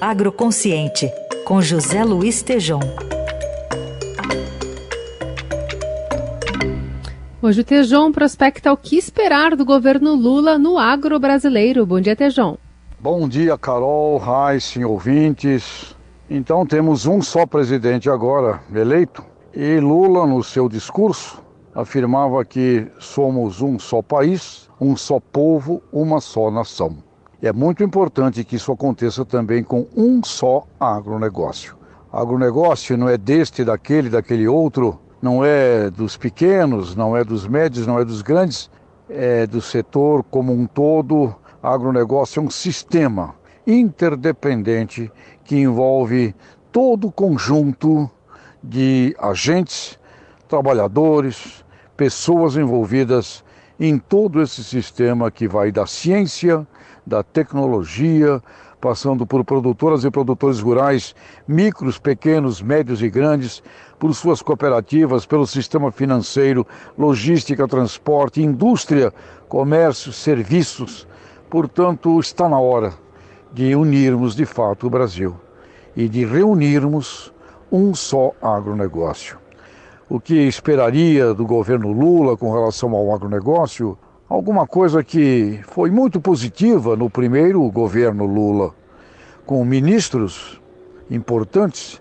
Agroconsciente, com José Luiz Tejom. Hoje o Tejon prospecta o que esperar do governo Lula no agro brasileiro. Bom dia, Tejon. Bom dia, Carol, Raíssen, ouvintes. Então temos um só presidente agora eleito e Lula, no seu discurso, afirmava que somos um só país, um só povo, uma só nação. É muito importante que isso aconteça também com um só agronegócio. Agronegócio não é deste, daquele, daquele outro, não é dos pequenos, não é dos médios, não é dos grandes, é do setor como um todo. Agronegócio é um sistema interdependente que envolve todo o conjunto de agentes, trabalhadores, pessoas envolvidas em todo esse sistema que vai da ciência, da tecnologia, passando por produtoras e produtores rurais, micros, pequenos, médios e grandes, por suas cooperativas, pelo sistema financeiro, logística, transporte, indústria, comércio, serviços. Portanto, está na hora de unirmos de fato o Brasil e de reunirmos um só agronegócio. O que esperaria do governo Lula com relação ao agronegócio? Alguma coisa que foi muito positiva no primeiro governo Lula, com ministros importantes.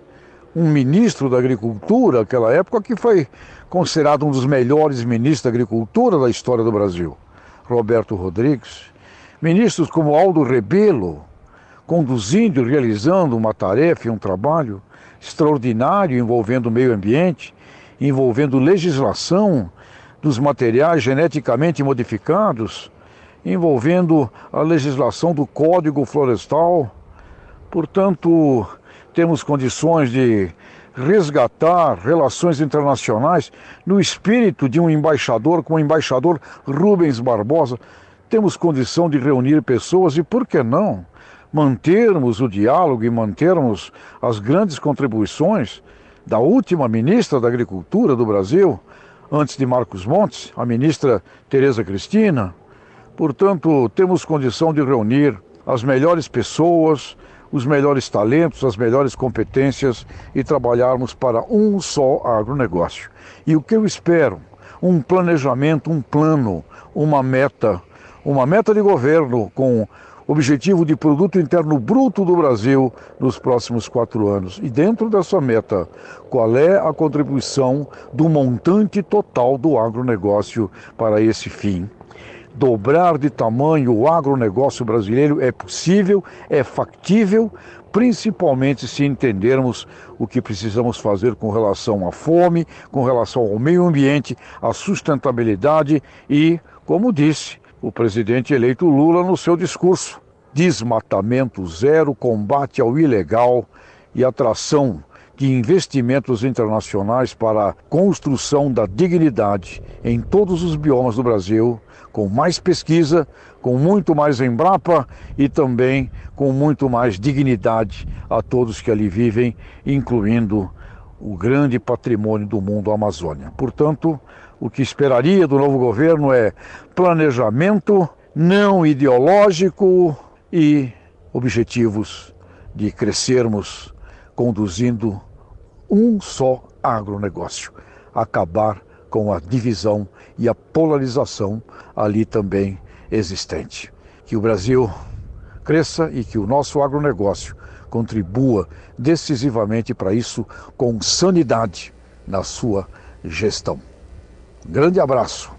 Um ministro da Agricultura, naquela época, que foi considerado um dos melhores ministros da Agricultura da história do Brasil, Roberto Rodrigues. Ministros como Aldo Rebelo, conduzindo e realizando uma tarefa e um trabalho extraordinário envolvendo o meio ambiente, envolvendo legislação dos materiais geneticamente modificados, envolvendo a legislação do Código Florestal. Portanto, temos condições de resgatar relações internacionais no espírito de um embaixador como o embaixador Rubens Barbosa. Temos condição de reunir pessoas e, por que não, mantermos o diálogo e mantermos as grandes contribuições da última ministra da Agricultura do Brasil, antes de Marcos Montes, a ministra Tereza Cristina. Portanto, temos condição de reunir as melhores pessoas, os melhores talentos, as melhores competências e trabalharmos para um só agronegócio. E o que eu espero? Um planejamento, um plano, uma meta, uma meta de governo com objetivo de produto interno bruto do Brasil nos próximos quatro anos. E dentro dessa meta, qual é a contribuição do montante total do agronegócio para esse fim? Dobrar de tamanho o agronegócio brasileiro é possível, é factível, principalmente se entendermos o que precisamos fazer com relação à fome, com relação ao meio ambiente, à sustentabilidade e, como disse, o presidente eleito Lula no seu discurso. Desmatamento zero, combate ao ilegal e atração de investimentos internacionais para a construção da dignidade em todos os biomas do Brasil, com mais pesquisa, com muito mais Embrapa e também com muito mais dignidade a todos que ali vivem, incluindo o grande patrimônio do mundo, a Amazônia. Portanto, o que esperaria do novo governo é planejamento não ideológico e objetivos de crescermos conduzindo um só agronegócio, acabar com a divisão e a polarização ali também existente. Que o Brasil cresça e que o nosso agronegócio contribua decisivamente para isso com sanidade na sua gestão. Grande abraço.